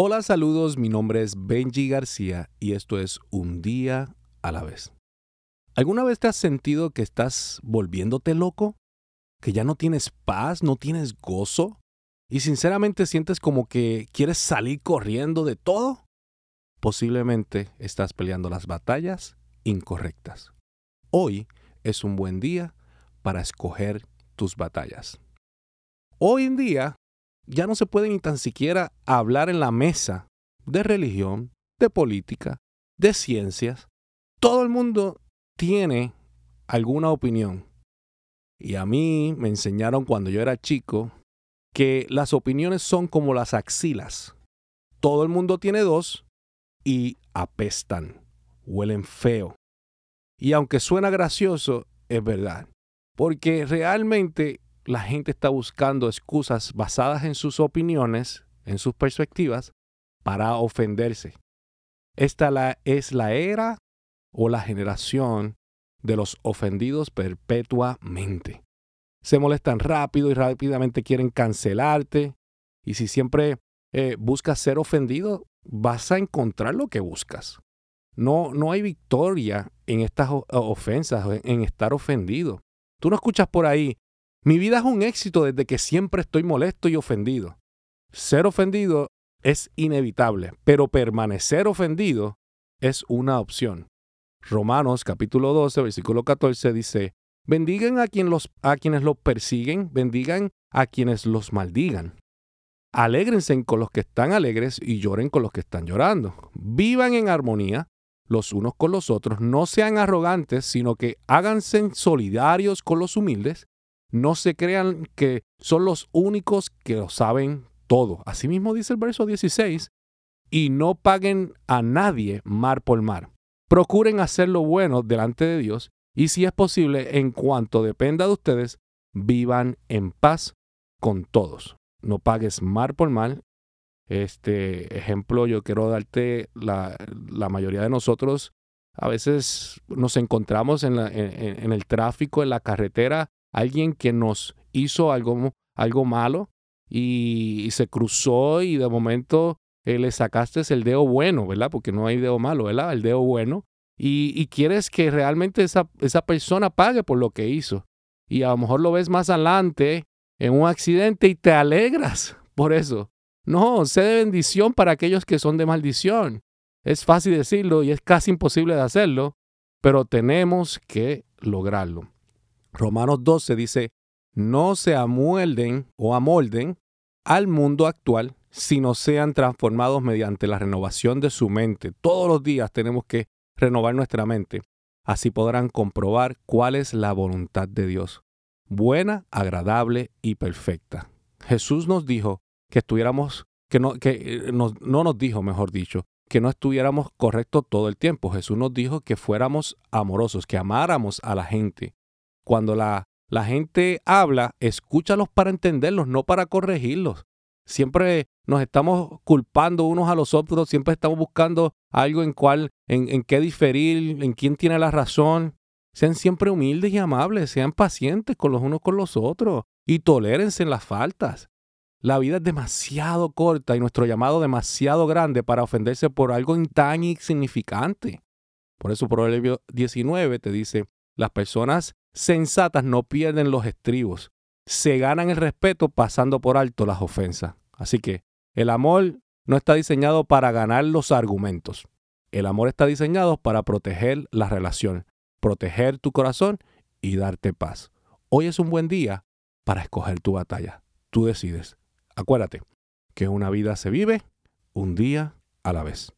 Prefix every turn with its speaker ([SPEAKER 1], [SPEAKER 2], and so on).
[SPEAKER 1] Hola, saludos, mi nombre es Benji García y esto es Un día a la vez. ¿Alguna vez te has sentido que estás volviéndote loco? ¿Que ya no tienes paz, no tienes gozo? ¿Y sinceramente sientes como que quieres salir corriendo de todo? Posiblemente estás peleando las batallas incorrectas. Hoy es un buen día para escoger tus batallas. Hoy en día ya no se puede ni tan siquiera hablar en la mesa de religión, de política, de ciencias. Todo el mundo tiene alguna opinión. Y a mí me enseñaron cuando yo era chico que las opiniones son como las axilas. Todo el mundo tiene dos y apestan, huelen feo. Y aunque suena gracioso, es verdad. Porque realmente la gente está buscando excusas basadas en sus opiniones, en sus perspectivas, para ofenderse. Esta la, es la era o la generación de los ofendidos perpetuamente. Se molestan rápido y rápidamente quieren cancelarte. Y si siempre eh, buscas ser ofendido, vas a encontrar lo que buscas. No, no hay victoria en estas ofensas, en estar ofendido. Tú no escuchas por ahí, mi vida es un éxito desde que siempre estoy molesto y ofendido. Ser ofendido es inevitable, pero permanecer ofendido es una opción. Romanos capítulo 12, versículo 14 dice, bendigan a, los, a quienes los persiguen, bendigan a quienes los maldigan. Alégrense con los que están alegres y lloren con los que están llorando. Vivan en armonía los unos con los otros, no sean arrogantes, sino que háganse solidarios con los humildes no se crean que son los únicos que lo saben todo. Asimismo dice el verso 16, y no paguen a nadie mar por mar. Procuren hacer lo bueno delante de Dios y si es posible, en cuanto dependa de ustedes, vivan en paz con todos. No pagues mar por mar. Este ejemplo yo quiero darte, la, la mayoría de nosotros a veces nos encontramos en, en el tráfico, en la carretera, alguien que nos hizo algo, algo malo y, se cruzó y de momento eh, le sacaste el dedo bueno, ¿verdad? Porque no hay dedo malo, ¿verdad? El dedo bueno. Y, quieres que realmente esa, esa persona pague por lo que hizo. Y a lo mejor lo ves más adelante en un accidente y te alegras por eso. No, sé de bendición para aquellos que son de maldición. Es fácil decirlo y es casi imposible de hacerlo, pero tenemos que lograrlo. Romanos 12 dice, no se amuelden o amolden al mundo actual, sino sean transformados mediante la renovación de su mente. Todos los días tenemos que renovar nuestra mente. Así podrán comprobar cuál es la voluntad de Dios, buena, agradable y perfecta. Jesús nos dijo que estuviéramos, que no, que eh, no nos dijo, mejor dicho, que no estuviéramos correctos todo el tiempo. Jesús nos dijo que fuéramos amorosos, que amáramos a la gente, cuando la, la gente habla, escúchalos para entenderlos, no para corregirlos. Siempre nos estamos culpando unos a los otros, siempre estamos buscando algo en cual, en, en qué diferir, en quién tiene la razón. Sean siempre humildes y amables, sean pacientes con los unos con los otros y tolérense en las faltas. La vida es demasiado corta y nuestro llamado demasiado grande para ofenderse por algo tan insignificante. Por eso Proverbio 19 te dice, las personas sensatas no pierden los estribos, se ganan el respeto pasando por alto las ofensas. Así que el amor no está diseñado para ganar los argumentos. El amor está diseñado para proteger la relación, proteger tu corazón y darte paz. Hoy es un buen día para escoger tu batalla. Tú decides. Acuérdate que una vida se vive un día a la vez.